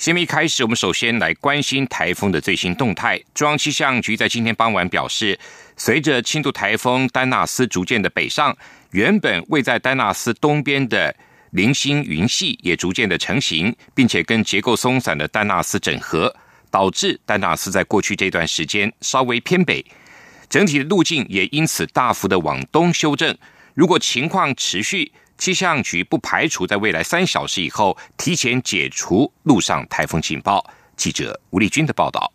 新闻一开始，我们首先来关心台风的最新动态。中央气象局在今天傍晚表示，随着轻度台风丹纳斯逐渐的北上，原本位在丹纳斯东边的零星云系也逐渐的成型，并且跟结构松散的丹纳斯整合，导致丹纳斯在过去这段时间稍微偏北，整体的路径也因此大幅的往东修正。如果情况持续，气象局不排除在未来三小时以后提前解除路上台风警报。记者吴丽君的报道。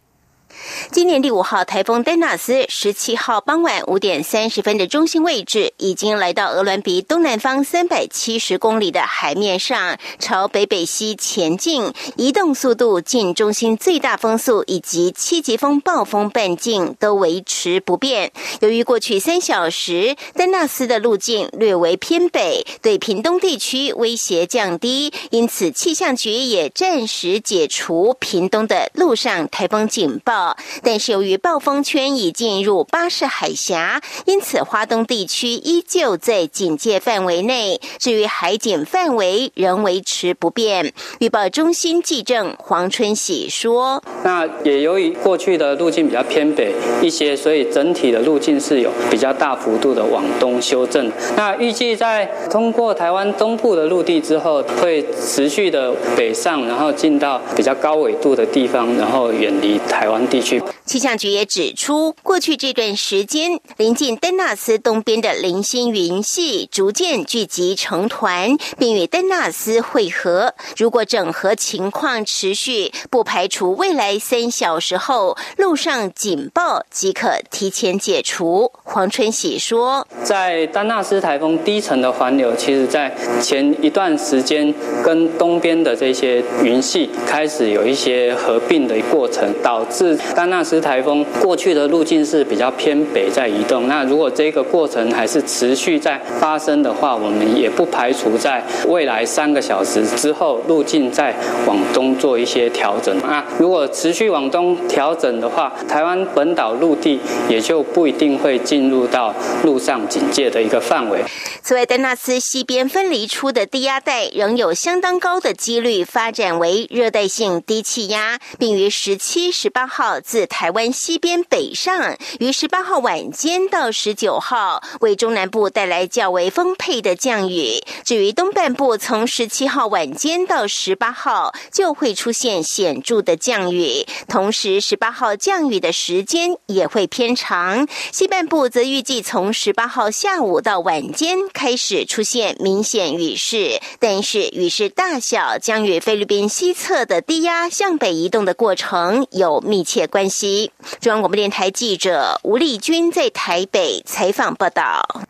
今年第五号台风丹纳斯十七号傍晚五点三十分的中心位置，已经来到鹅銮鼻东南方三百七十公里的海面上，朝北北西前进，移动速度、近中心最大风速以及七级风暴风半径都维持不变。由于过去三小时丹纳斯的路径略为偏北，对屏东地区威胁降低，因此气象局也暂时解除屏东的陆上台风警报。但是由于暴风圈已进入巴士海峡，因此华东地区依旧在警戒范围内。至于海警范围仍维持不变。预报中心记政黄春喜说：“那也由于过去的路径比较偏北一些，所以整体的路径是有比较大幅度的往东修正。那预计在通过台湾东部的陆地之后，会持续的北上，然后进到比较高纬度的地方，然后远离台湾地区。”气象局也指出，过去这段时间，临近丹纳斯东边的零星云系逐渐聚集成团，并与丹纳斯汇合。如果整合情况持续，不排除未来三小时后陆上警报即可提前解除。黄春喜说：“在丹纳斯台风低层的环流，其实在前一段时间跟东边的这些云系开始有一些合并的过程，导致。”丹丹纳斯台风过去的路径是比较偏北在移动，那如果这个过程还是持续在发生的话，我们也不排除在未来三个小时之后路径再往东做一些调整。啊，如果持续往东调整的话，台湾本岛陆地也就不一定会进入到陆上警戒的一个范围。此外，丹纳斯西边分离出的低压带仍有相当高的几率发展为热带性低气压，并于十七、十八号。自台湾西边北上，于十八号晚间到十九号为中南部带来较为丰沛的降雨。至于东半部，从十七号晚间到十八号就会出现显著的降雨，同时十八号降雨的时间也会偏长。西半部则预计从十八号下午到晚间开始出现明显雨势，但是雨势大小将与菲律宾西侧的低压向北移动的过程有密切。关系，中央广播电台记者吴丽君在台北采访报道。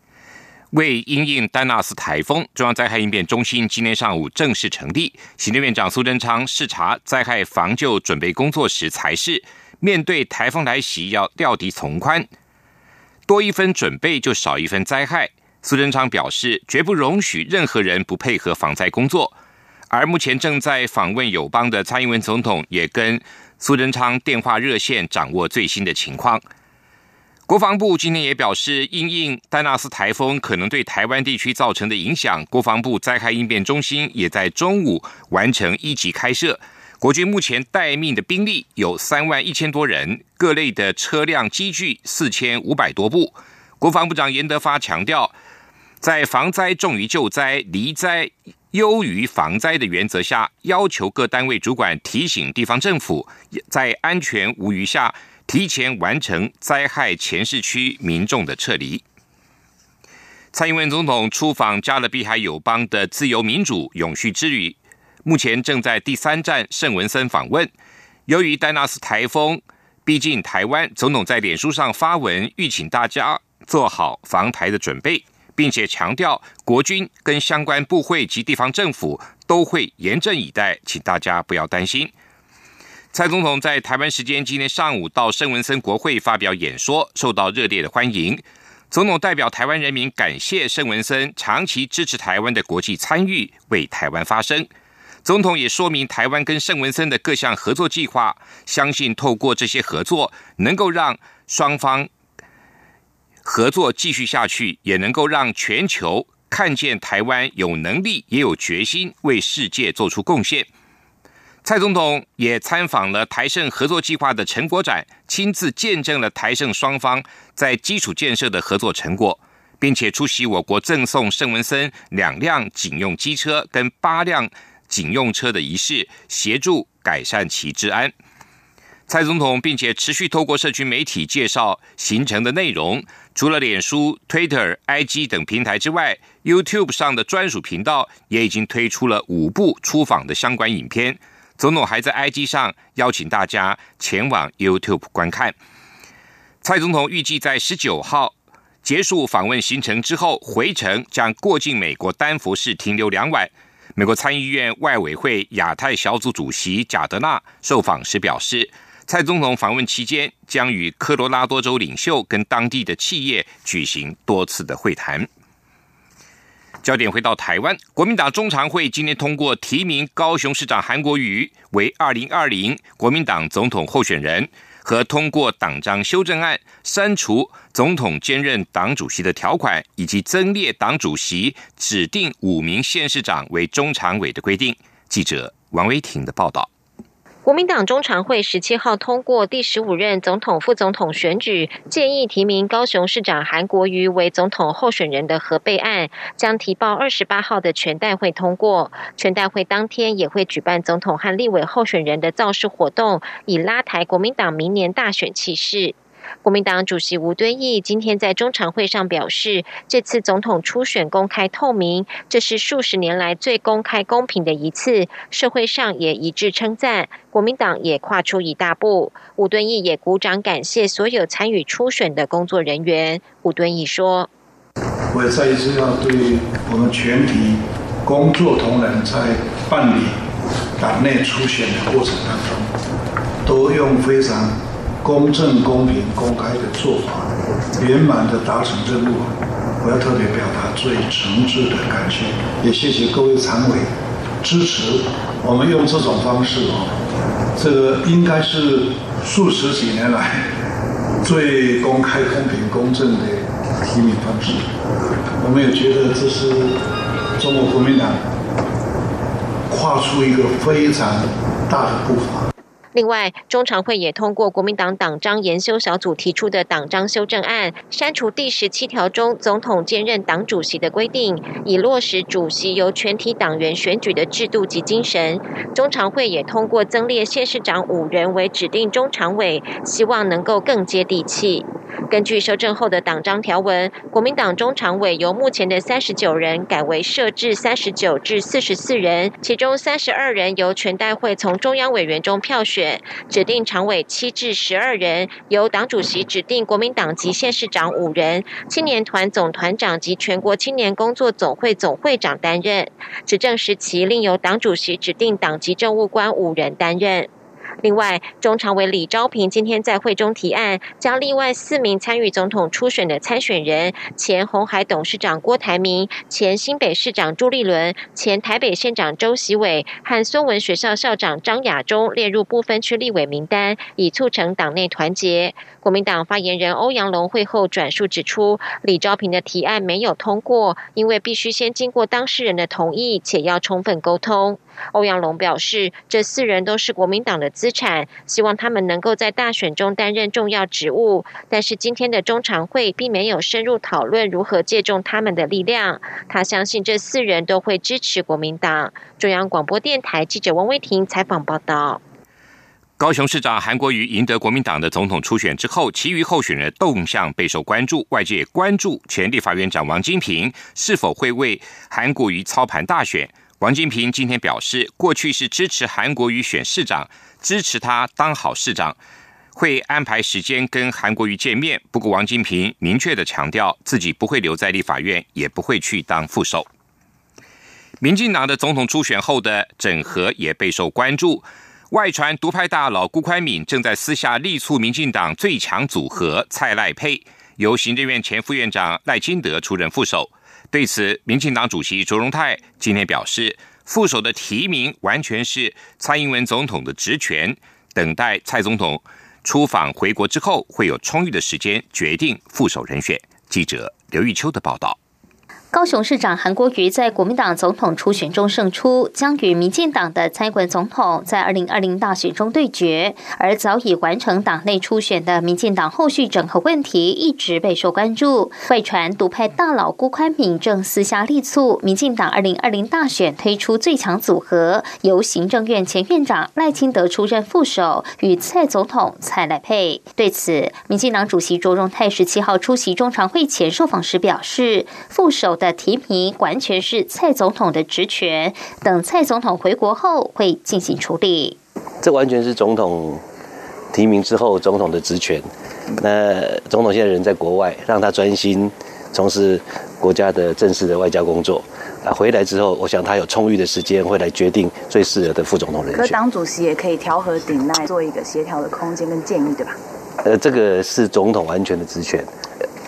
为因应丹纳斯台风，中央灾害应变中心今天上午正式成立。行政院长苏贞昌视察灾害防救准备工作时，才是面对台风来袭，要料敌从宽，多一分准备就少一分灾害。苏贞昌表示，绝不容许任何人不配合防灾工作。而目前正在访问友邦的蔡英文总统，也跟苏贞昌电话热线掌握最新的情况。国防部今天也表示，因应丹纳斯台风可能对台湾地区造成的影响，国防部灾害应变中心也在中午完成一级开设。国军目前待命的兵力有三万一千多人，各类的车辆机具四千五百多部。国防部长严德发强调，在防灾重于救灾、离灾。优于防灾的原则下，要求各单位主管提醒地方政府，在安全无虞下，提前完成灾害前市区民众的撤离。蔡英文总统出访加勒比海友邦的自由民主永续之旅，目前正在第三站圣文森访问。由于丹纳斯台风逼近台湾，总统在脸书上发文，吁请大家做好防台的准备。并且强调，国军跟相关部会及地方政府都会严阵以待，请大家不要担心。蔡总统在台湾时间今天上午到圣文森国会发表演说，受到热烈的欢迎。总统代表台湾人民感谢盛文森长期支持台湾的国际参与，为台湾发声。总统也说明台湾跟盛文森的各项合作计划，相信透过这些合作，能够让双方合作继续下去，也能够让全球看见台湾有能力也有决心为世界做出贡献。蔡总统也参访了台盛合作计划的成果展，亲自见证了台盛双方在基础建设的合作成果，并且出席我国赠送盛文森两辆警用机车跟八辆。警用车的仪式，协助改善其治安。蔡总统并且持续透过社群媒体介绍行程的内容。除了脸书、Twitter、IG 等平台之外，YouTube 上的专属频道也已经推出了五部出访的相关影片。总统还在 IG 上邀请大家前往 YouTube 观看。蔡总统预计在十九号结束访问行程之后，回程将过境美国丹佛市停留两晚。美国参议院外委会亚太小组主席贾德纳受访时表示，蔡总统访问期间将与科罗拉多州领袖跟当地的企业举行多次的会谈。焦点回到台湾，国民党中常会今天通过提名高雄市长韩国瑜为二零二零国民党总统候选人。和通过党章修正案，删除总统兼任党主席的条款，以及增列党主席指定五名县市长为中常委的规定。记者王维婷的报道。国民党中常会十七号通过第十五任总统、副总统选举，建议提名高雄市长韩国瑜为总统候选人的核备案，将提报二十八号的全代会通过。全代会当天也会举办总统和立委候选人的造势活动，以拉抬国民党明年大选气势。国民党主席吴敦义今天在中常会上表示，这次总统初选公开透明，这是数十年来最公开公平的一次，社会上也一致称赞，国民党也跨出一大步。吴敦义也鼓掌感谢所有参与初选的工作人员。吴敦义说：“我也再一次要对我们全体工作同仁在办理党内初选的过程当中，都用非常。”公正、公平、公开的做法，圆满的达成任务，我要特别表达最诚挚的感谢，也谢谢各位常委支持我们用这种方式哦，这个应该是数十几年来 最公开、公平、公正的提名方式。我们也觉得这是中国国民党跨出一个非常大的步伐。另外，中常会也通过国民党党章研修小组提出的党章修正案，删除第十七条中总统兼任党主席的规定，以落实主席由全体党员选举的制度及精神。中常会也通过增列县市长五人为指定中常委，希望能够更接地气。根据修正后的党章条文，国民党中常委由目前的三十九人改为设置三十九至四十四人，其中三十二人由全代会从中央委员中票选，指定常委七至十二人由党主席指定国民党籍县市长五人，青年团总团长及全国青年工作总会总会长担任，执政时期另由党主席指定党籍政务官五人担任。另外，中常委李昭平今天在会中提案，将另外四名参与总统初选的参选人——前红海董事长郭台铭、前新北市长朱立伦、前台北县长周习伟和孙文学校校长张亚中列入不分区立委名单，以促成党内团结。国民党发言人欧阳龙会后转述指出，李昭平的提案没有通过，因为必须先经过当事人的同意，且要充分沟通。欧阳龙表示，这四人都是国民党的资产，希望他们能够在大选中担任重要职务。但是今天的中常会并没有深入讨论如何借重他们的力量。他相信这四人都会支持国民党。中央广播电台记者王威婷采访报道。高雄市长韩国瑜赢得国民党的总统初选之后，其余候选人动向备受关注，外界关注前立法院长王金平是否会为韩国瑜操盘大选。王金平今天表示，过去是支持韩国瑜选市长，支持他当好市长，会安排时间跟韩国瑜见面。不过，王金平明确的强调，自己不会留在立法院，也不会去当副手。民进党的总统初选后的整合也备受关注，外传独派大佬辜宽敏正在私下力促民进党最强组合蔡赖配。由行政院前副院长赖清德出任副手。对此，民进党主席卓荣泰今天表示，副手的提名完全是蔡英文总统的职权，等待蔡总统出访回国之后，会有充裕的时间决定副手人选。记者刘玉秋的报道。高雄市长韩国瑜在国民党总统初选中胜出，将与民进党的蔡英文总统在二零二零大选中对决。而早已完成党内初选的民进党后续整合问题一直备受关注。外传独派大佬辜宽敏正私下力促民进党二零二零大选推出最强组合，由行政院前院长赖清德出任副手，与蔡总统蔡赖配。对此，民进党主席卓荣泰十七号出席中常会前受访时表示，副手的。的提名完全是蔡总统的职权，等蔡总统回国后会进行处理。这完全是总统提名之后总统的职权。那总统现在人在国外，让他专心从事国家的正式的外交工作。啊，回来之后，我想他有充裕的时间会来决定最适合的副总统人选。可党主席也可以调和顶赖，做一个协调的空间跟建议，对吧？呃，这个是总统完全的职权。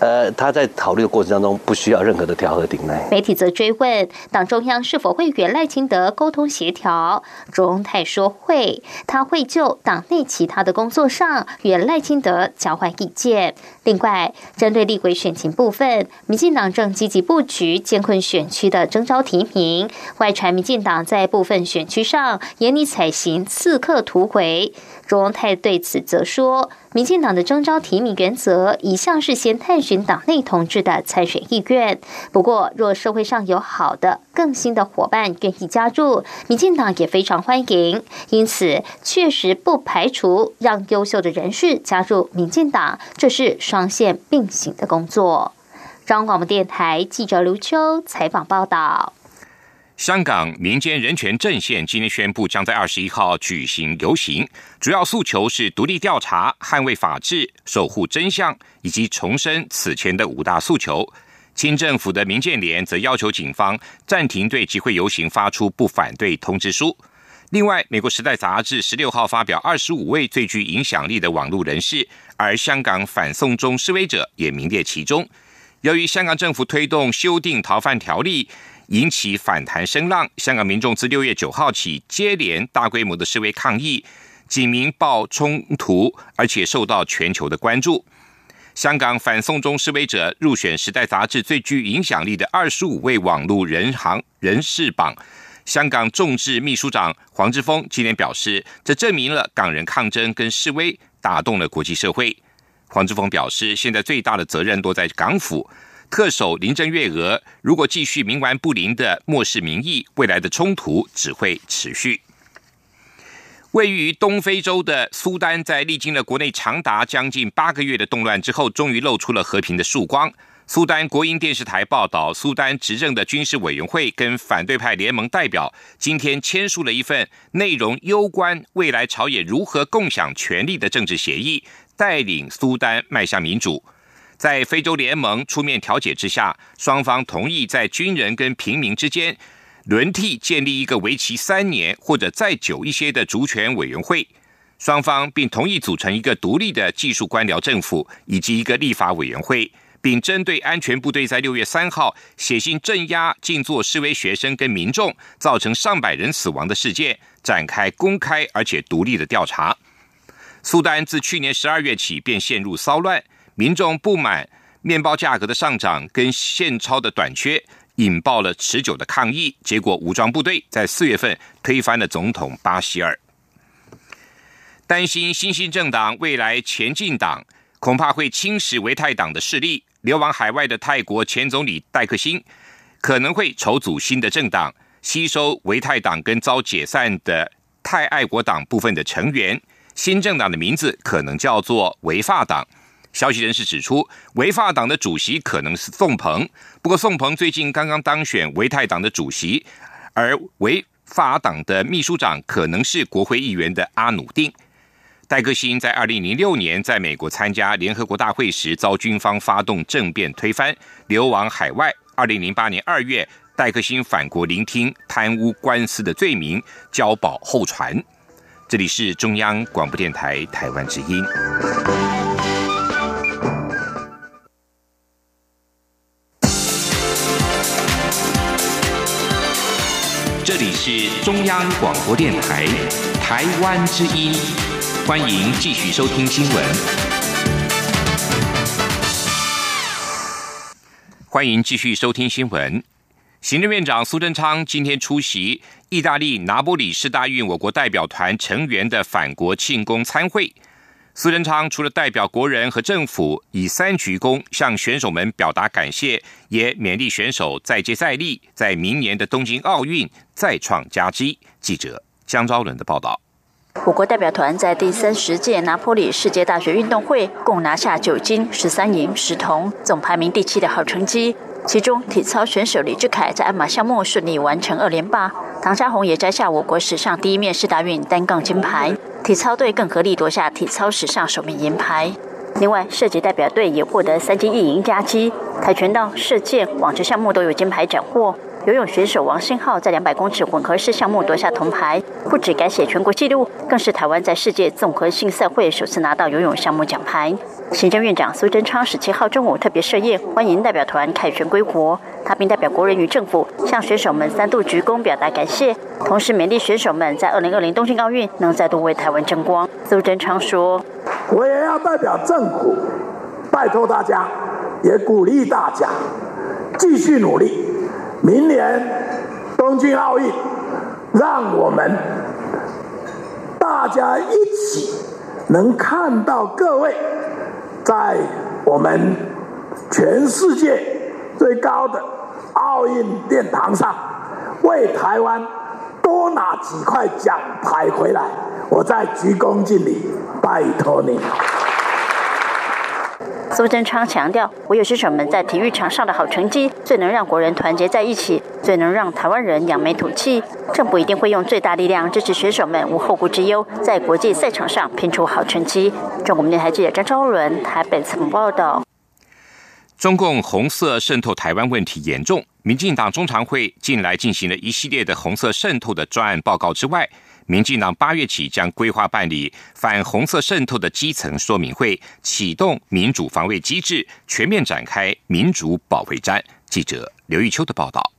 呃，他在考虑的过程当中不需要任何的调和顶赖。媒体则追问党中央是否会与赖清德沟通协调，卓荣泰说会，他会就党内其他的工作上与赖清德交换意见。另外，针对立委选情部分，民进党正积极布局艰困选区的征召提名。外传民进党在部分选区上严拟采行刺客突围。卓荣泰对此则说。民进党的征召提名原则一向是先探寻党内同志的参选意愿。不过，若社会上有好的、更新的伙伴愿意加入，民进党也非常欢迎。因此，确实不排除让优秀的人士加入民进党，这是双线并行的工作。中央广播电台记者刘秋采访报道。香港民间人权阵线今天宣布，将在二十一号举行游行，主要诉求是独立调查、捍卫法治、守护真相，以及重申此前的五大诉求。清政府的民建联则要求警方暂停对集会游行发出不反对通知书。另外，美国《时代》杂志十六号发表二十五位最具影响力的网络人士，而香港反送中示威者也名列其中。由于香港政府推动修订逃犯条例。引起反弹声浪，香港民众自六月九号起接连大规模的示威抗议，警民暴冲突，而且受到全球的关注。香港反送中示威者入选《时代》杂志最具影响力的二十五位网络人行人士榜。香港众志秘书长黄之锋今天表示，这证明了港人抗争跟示威打动了国际社会。黄之锋表示，现在最大的责任落在港府。特首林郑月娥如果继续冥顽不灵的漠视民意，未来的冲突只会持续。位于东非洲的苏丹，在历经了国内长达将近八个月的动乱之后，终于露出了和平的曙光。苏丹国营电视台报道，苏丹执政的军事委员会跟反对派联盟代表今天签署了一份内容攸关未来朝野如何共享权力的政治协议，带领苏丹迈向民主。在非洲联盟出面调解之下，双方同意在军人跟平民之间轮替建立一个为期三年或者再久一些的主权委员会。双方并同意组成一个独立的技术官僚政府以及一个立法委员会，并针对安全部队在六月三号写信镇压静坐示威学生跟民众，造成上百人死亡的事件展开公开而且独立的调查。苏丹自去年十二月起便陷入骚乱。民众不满面包价格的上涨跟现钞的短缺，引爆了持久的抗议。结果，武装部队在四月份推翻了总统巴希尔。担心新兴政党未来前进党恐怕会侵蚀维泰党的势力，流亡海外的泰国前总理戴克辛可能会筹组新的政党，吸收维泰党跟遭解散的泰爱国党部分的成员。新政党的名字可能叫做维法党。消息人士指出，维法党的主席可能是宋鹏，不过宋鹏最近刚刚当选维泰党的主席，而维法党的秘书长可能是国会议员的阿努丁。戴克辛在二零零六年在美国参加联合国大会时遭军方发动政变推翻，流亡海外。二零零八年二月，戴克辛返国聆听贪污官司的罪名，交保候传。这里是中央广播电台台湾之音。是中央广播电台台湾之音，欢迎继续收听新闻。欢迎继续收听新闻。行政院长苏贞昌今天出席意大利拿波里市大运我国代表团成员的返国庆功参会。苏贞昌除了代表国人和政府以三鞠躬向选手们表达感谢，也勉励选手再接再厉，在明年的东京奥运再创佳绩。记者江昭伦的报道。我国代表团在第三十届拿坡里世界大学运动会共拿下九金、十三银、十铜，总排名第七的好成绩。其中，体操选手李志凯在鞍马项目顺利完成二连霸，唐家红也摘下我国史上第一面世大运单杠金牌。体操队更合力夺下体操史上首枚银牌。另外，射击代表队也获得三金一银佳绩。跆拳道、射箭、网球项目都有金牌斩获。游泳选手王兴浩在两百公尺混合式项目夺下铜牌，不止改写全国纪录，更是台湾在世界综合性赛会首次拿到游泳项目奖牌。行政院长苏贞昌十七号中午特别设宴，欢迎代表团凯旋归国。他并代表国人与政府向选手们三度鞠躬表达感谢，同时勉励选手们在二零二零东京奥运能再度为台湾争光。苏贞昌说：“我也要代表政府，拜托大家，也鼓励大家继续努力。明年东京奥运，让我们大家一起能看到各位在我们全世界最高的。”奥运殿堂上，为台湾多拿几块奖牌回来，我再鞠躬尽礼，拜托你。苏贞昌强调，唯有选手们在体育场上的好成绩，最能让国人团结在一起，最能让台湾人扬眉吐气。政府一定会用最大力量支持选手们无后顾之忧，在国际赛场上拼出好成绩。中国电台记者张昭伦台北采访报道。中共红色渗透台湾问题严重，民进党中常会近来进行了一系列的红色渗透的专案报告之外，民进党八月起将规划办理反红色渗透的基层说明会，启动民主防卫机制，全面展开民主保卫战。记者刘玉秋的报道。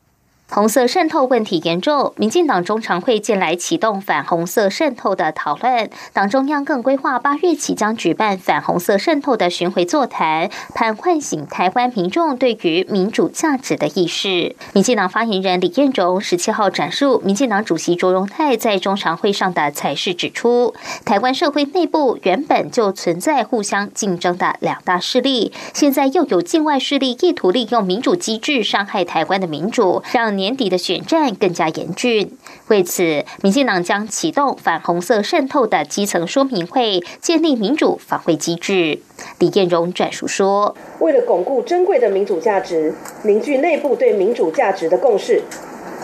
红色渗透问题严重，民进党中常会近来启动反红色渗透的讨论，党中央更规划八月起将举办反红色渗透的巡回座谈，盼唤醒台湾民众对于民主价值的意识。民进党发言人李彦荣十七号展述民进党主席卓荣泰在中常会上的才是，指出台湾社会内部原本就存在互相竞争的两大势力，现在又有境外势力意图利用民主机制伤害台湾的民主，让年底的选战更加严峻，为此，民进党将启动反红色渗透的基层说明会，建立民主防卫机制。李彦荣转述说：“为了巩固珍贵的民主价值，凝聚内部对民主价值的共识，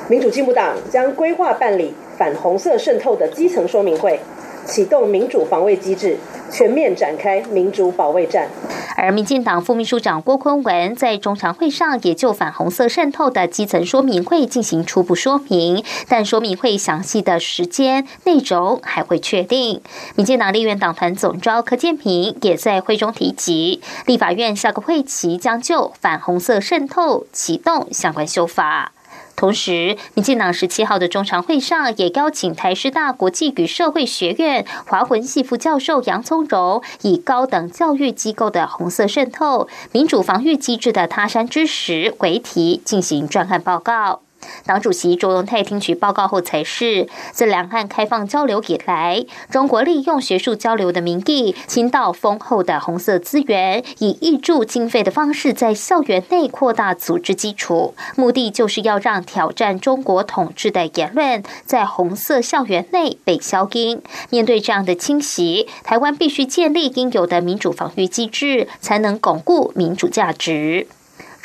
民主进步党将规划办理反红色渗透的基层说明会，启动民主防卫机制。”全面展开民主保卫战。而民进党副秘书长郭坤文在中常会上也就反红色渗透的基层说明会进行初步说明，但说明会详细的时间内容还会确定。民进党立院党团总召柯建平也在会中提及，立法院下个会期将就反红色渗透启动相关修法。同时，民进党十七号的中常会上也邀请台师大国际与社会学院华文系副教授杨宗荣，以高等教育机构的红色渗透、民主防御机制的他山之石为题进行专案报告。党主席周荣泰听取报告后，才是自两岸开放交流以来，中国利用学术交流的名义，倾倒丰厚的红色资源，以挹注经费的方式，在校园内扩大组织基础，目的就是要让挑战中国统治的言论在红色校园内被消音。面对这样的侵袭，台湾必须建立应有的民主防御机制，才能巩固民主价值。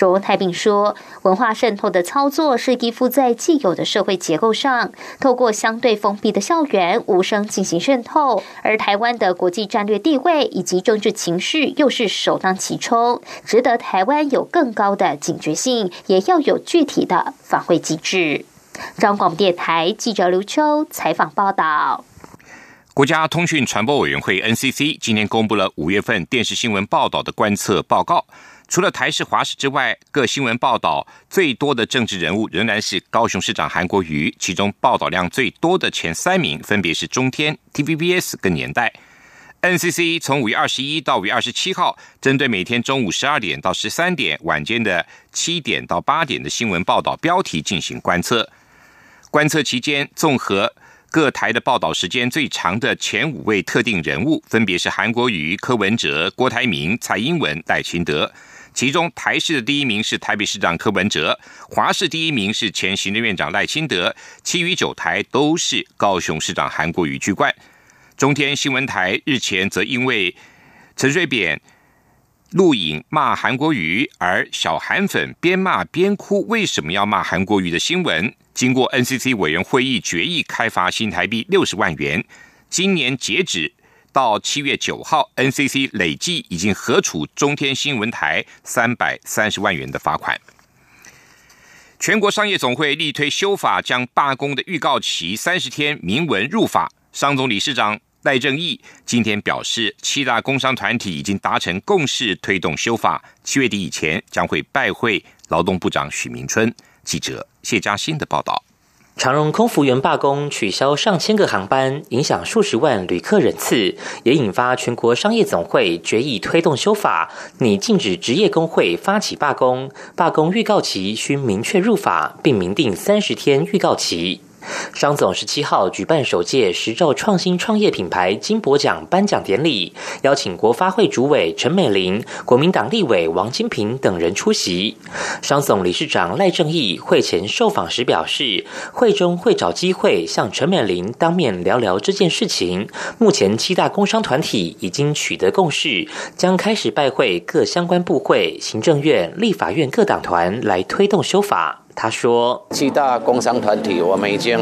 卓太平说，文化渗透的操作是依附在既有的社会结构上，透过相对封闭的校园无声进行渗透，而台湾的国际战略地位以及政治情绪又是首当其冲，值得台湾有更高的警觉性，也要有具体的反馈机制。中广电台记者刘秋采访报道。国家通讯传播委员会 NCC 今天公布了五月份电视新闻报道的观测报告。除了台视、华视之外，各新闻报道最多的政治人物仍然是高雄市长韩国瑜，其中报道量最多的前三名分别是中天、TVBS 跟年代。NCC 从五月二十一到五月二十七号，针对每天中午十二点到十三点、晚间的七点到八点的新闻报道标题进行观测。观测期间，综合各台的报道时间最长的前五位特定人物，分别是韩国瑜、柯文哲、郭台铭、蔡英文、赖清德。其中，台市的第一名是台北市长柯文哲，华市第一名是前行政院长赖清德，其余九台都是高雄市长韩国瑜居冠。中天新闻台日前则因为陈水扁录影骂韩国瑜，而小韩粉边骂边哭，为什么要骂韩国瑜的新闻，经过 NCC 委员会议决议，开罚新台币六十万元。今年截止到七月九号，NCC 累计已经核处中天新闻台三百三十万元的罚款。全国商业总会力推修法，将罢工的预告期三十天明文入法。商总理事长。赖正义今天表示，七大工商团体已经达成共识，推动修法，七月底以前将会拜会劳动部长许明春。记者谢嘉欣的报道：长荣空服员罢工，取消上千个航班，影响数十万旅客人次，也引发全国商业总会决议推动修法，拟禁止职业工会发起罢工，罢工预告期需明确入法，并明定三十天预告期。商总十七号举办首届十兆创新创业品牌金博奖颁奖典礼，邀请国发会主委陈美玲、国民党立委王金平等人出席。商总理事长赖正义会前受访时表示，会中会找机会向陈美玲当面聊聊这件事情。目前七大工商团体已经取得共识，将开始拜会各相关部会、行政院、立法院各党团来推动修法。他说：“七大工商团体，我们已经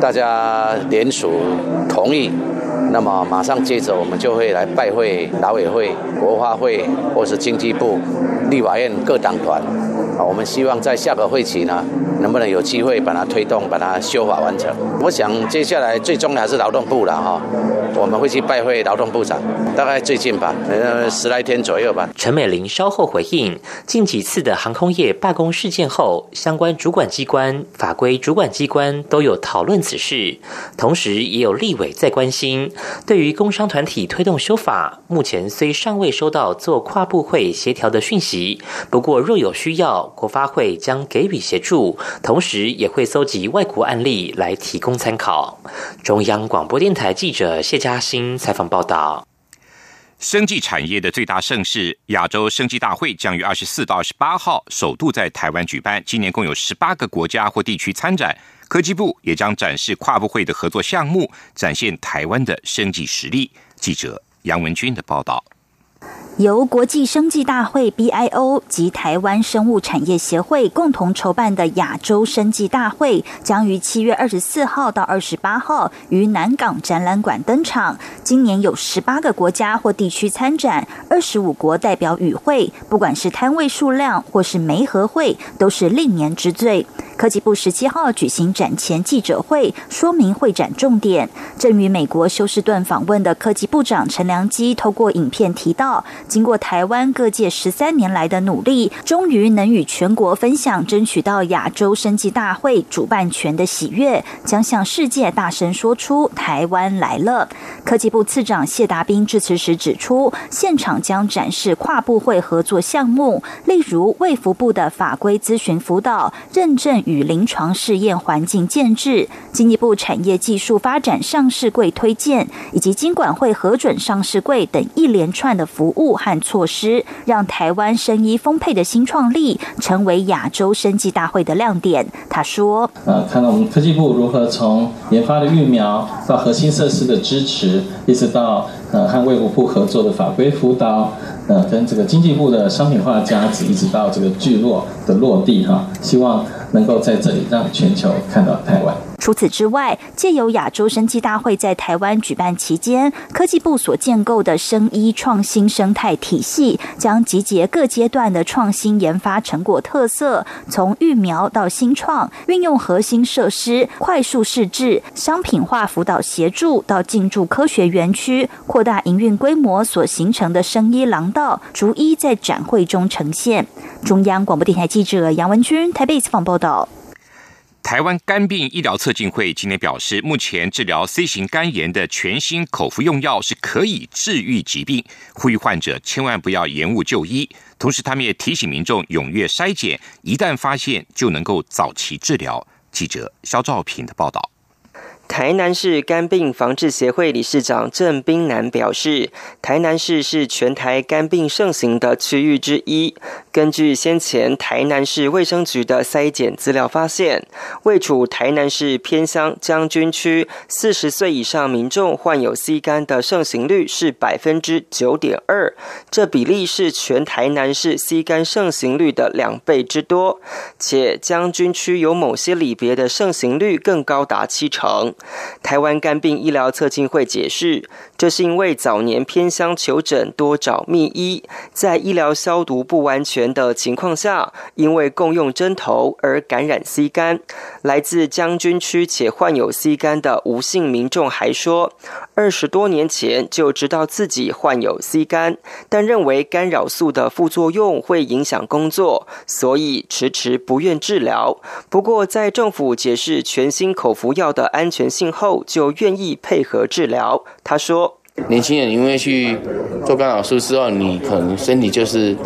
大家联署同意，那么马上接着我们就会来拜会劳委会、国发会或是经济部、立法院各党团。啊，我们希望在下个会期呢，能不能有机会把它推动、把它修法完成？我想接下来最终还是劳动部了哈。”我们会去拜会劳动部长，大概最近吧，呃，十来天左右吧。陈美玲稍后回应，近几次的航空业罢工事件后，相关主管机关、法规主管机关都有讨论此事，同时也有立委在关心。对于工商团体推动修法，目前虽尚未收到做跨部会协调的讯息，不过若有需要，国发会将给予协助，同时也会搜集外国案例来提供参考。中央广播电台记者谢。嘉欣采访报道：生技产业的最大盛事——亚洲生技大会，将于二十四到二十八号首度在台湾举办。今年共有十八个国家或地区参展，科技部也将展示跨部会的合作项目，展现台湾的生技实力。记者杨文军的报道。由国际生技大会 （BIO） 及台湾生物产业协会共同筹办的亚洲生技大会，将于七月二十四号到二十八号于南港展览馆登场。今年有十八个国家或地区参展，二十五国代表与会，不管是摊位数量或是媒合会，都是历年之最。科技部十七号举行展前记者会，说明会展重点。正与美国休斯顿访问的科技部长陈良基，透过影片提到，经过台湾各界十三年来的努力，终于能与全国分享争取到亚洲生技大会主办权的喜悦，将向世界大声说出台湾来了。科技部次长谢达斌致辞时指出，现场将展示跨部会合作项目，例如卫福部的法规咨询辅导、认证与。与临床试验环境建制、经济部产业技术发展上市柜推荐，以及经管会核准上市柜等一连串的服务和措施，让台湾生医丰沛的新创力成为亚洲生技大会的亮点。他说：“呃，看到我们科技部如何从研发的疫苗到核心设施的支持，一直到呃和卫福部合作的法规辅导，呃，跟这个经济部的商品化价值，一直到这个聚落的落地哈，希望。”能够在这里让全球看到台湾。除此之外，借由亚洲生技大会在台湾举办期间，科技部所建构的生医创新生态体系，将集结各阶段的创新研发成果特色，从育苗到新创，运用核心设施快速试制、商品化辅导协助，到进驻科学园区，扩大营运规模所形成的生医廊道，逐一在展会中呈现。中央广播电台记者杨文君台北采访报道。台湾肝病医疗促进会今天表示，目前治疗 C 型肝炎的全新口服用药是可以治愈疾病，呼吁患者千万不要延误就医。同时，他们也提醒民众踊跃筛检，一旦发现就能够早期治疗。记者肖兆平的报道。台南市肝病防治协会理事长郑斌南表示，台南市是全台肝病盛行的区域之一。根据先前台南市卫生局的筛检资料发现，位处台南市偏乡将军区四十岁以上民众患有 C 肝的盛行率是百分之九点二，这比例是全台南市 C 肝盛行率的两倍之多，且将军区有某些里别的盛行率更高达七成。台湾肝病医疗测进会解释，这是因为早年偏乡求诊多找秘医，在医疗消毒不完全的情况下，因为共用针头而感染 C 肝。来自将军区且患有 C 肝的吴姓民众还说，二十多年前就知道自己患有 C 肝，但认为干扰素的副作用会影响工作，所以迟迟不愿治疗。不过，在政府解释全新口服药的安全性后，就愿意配合治疗。他说：“年轻人因为去做干扰素之后，你可能身体就是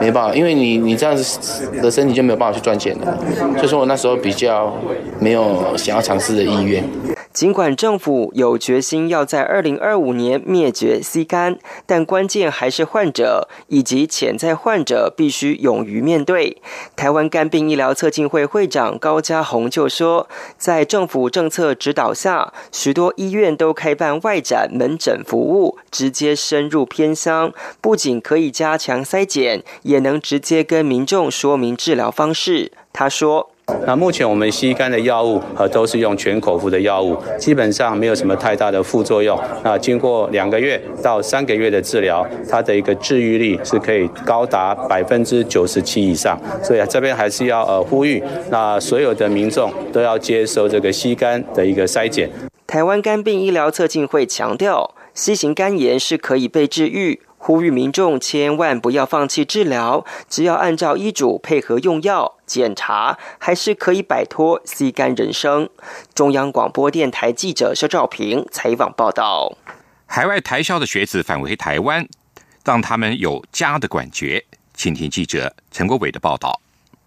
没办法，因为你你这样子的身体就没有办法去赚钱了。所以说我那时候比较没有想要尝试的意愿。”尽管政府有决心要在二零二五年灭绝 C 肝，但关键还是患者以及潜在患者必须勇于面对。台湾肝病医疗测进会会长高家宏就说，在政府政策指导下，许多医院都开办外展门诊服务，直接深入偏乡，不仅可以加强筛检，也能直接跟民众说明治疗方式。他说。那目前我们吸肝的药物呃都是用全口服的药物，基本上没有什么太大的副作用。那经过两个月到三个月的治疗，它的一个治愈率是可以高达百分之九十七以上。所以啊这边还是要呃呼吁，那所有的民众都要接受这个吸肝的一个筛检。台湾肝病医疗测进会强调，C 型肝炎是可以被治愈。呼吁民众千万不要放弃治疗，只要按照医嘱配合用药、检查，还是可以摆脱 C 干人生。中央广播电台记者肖兆平采访报道。海外台校的学子返回台湾，让他们有家的感觉。请听记者陈国伟的报道。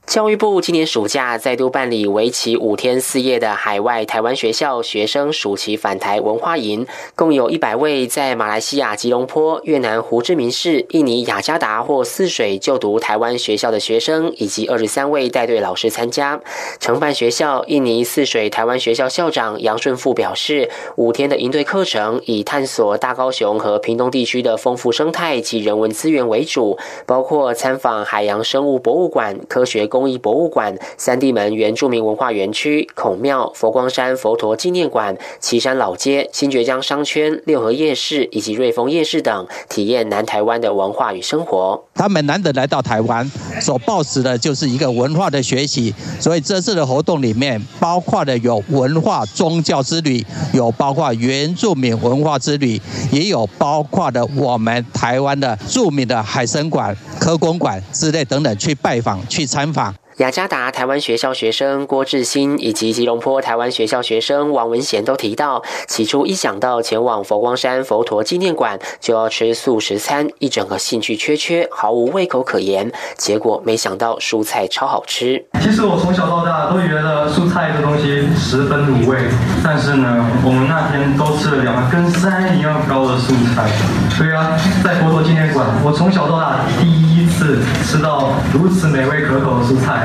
教育部今年暑假再度办理为期五天四夜的海外台湾学校学生暑期返台文化营，共有一百位在马来西亚吉隆坡、越南胡志明市、印尼雅加达或泗水就读台湾学校的学生，以及二十三位带队老师参加。承办学校印尼泗水台湾学校校长杨顺富表示，五天的营队课程以探索大高雄和屏东地区的丰富生态及人文资源为主，包括参访海洋生物博物馆、科学。工艺博物馆、三地门原住民文化园区、孔庙、佛光山佛陀纪念馆、旗山老街、新爵江商圈、六合夜市以及瑞丰夜市等，体验南台湾的文化与生活。他们难得来到台湾，所抱持的就是一个文化的学习。所以这次的活动里面，包括的有文化宗教之旅，有包括原住民文化之旅，也有包括的我们台湾的著名的海参馆、科工馆之类等等，去拜访、去参访。雅加达台湾学校学生郭志新以及吉隆坡台湾学校学生王文贤都提到，起初一想到前往佛光山佛陀纪念馆就要吃素食餐，一整个兴趣缺缺，毫无胃口可言。结果没想到蔬菜超好吃。其实我从小到大都觉得蔬菜这东西十分卤味，但是呢，我们那天都吃了两个跟山一样高的蔬菜。对啊，在佛陀纪念馆，我从小到大第一次吃到如此美味可口的蔬菜。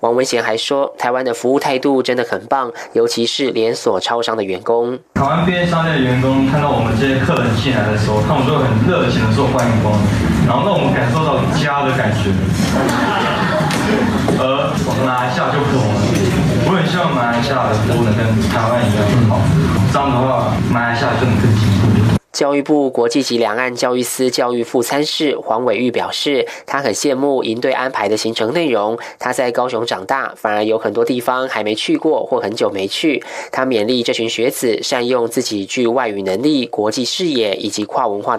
王文贤还说，台湾的服务态度真的很棒，尤其是连锁超商的员工。台湾便利商店的员工看到我们这些客人进来的时候，他们都很热情的说欢迎光临，然后让我们感受到家的感觉。而马来西亚就不同了，我很希望马来西亚的服务能跟台湾一样好，这样的话马来西亚就能更。教育部国际级两岸教育司教育副参事黄伟玉表示，他很羡慕营队安排的行程内容。他在高雄长大，反而有很多地方还没去过或很久没去。他勉励这群学子善用自己具外语能力、国际视野以及跨文化。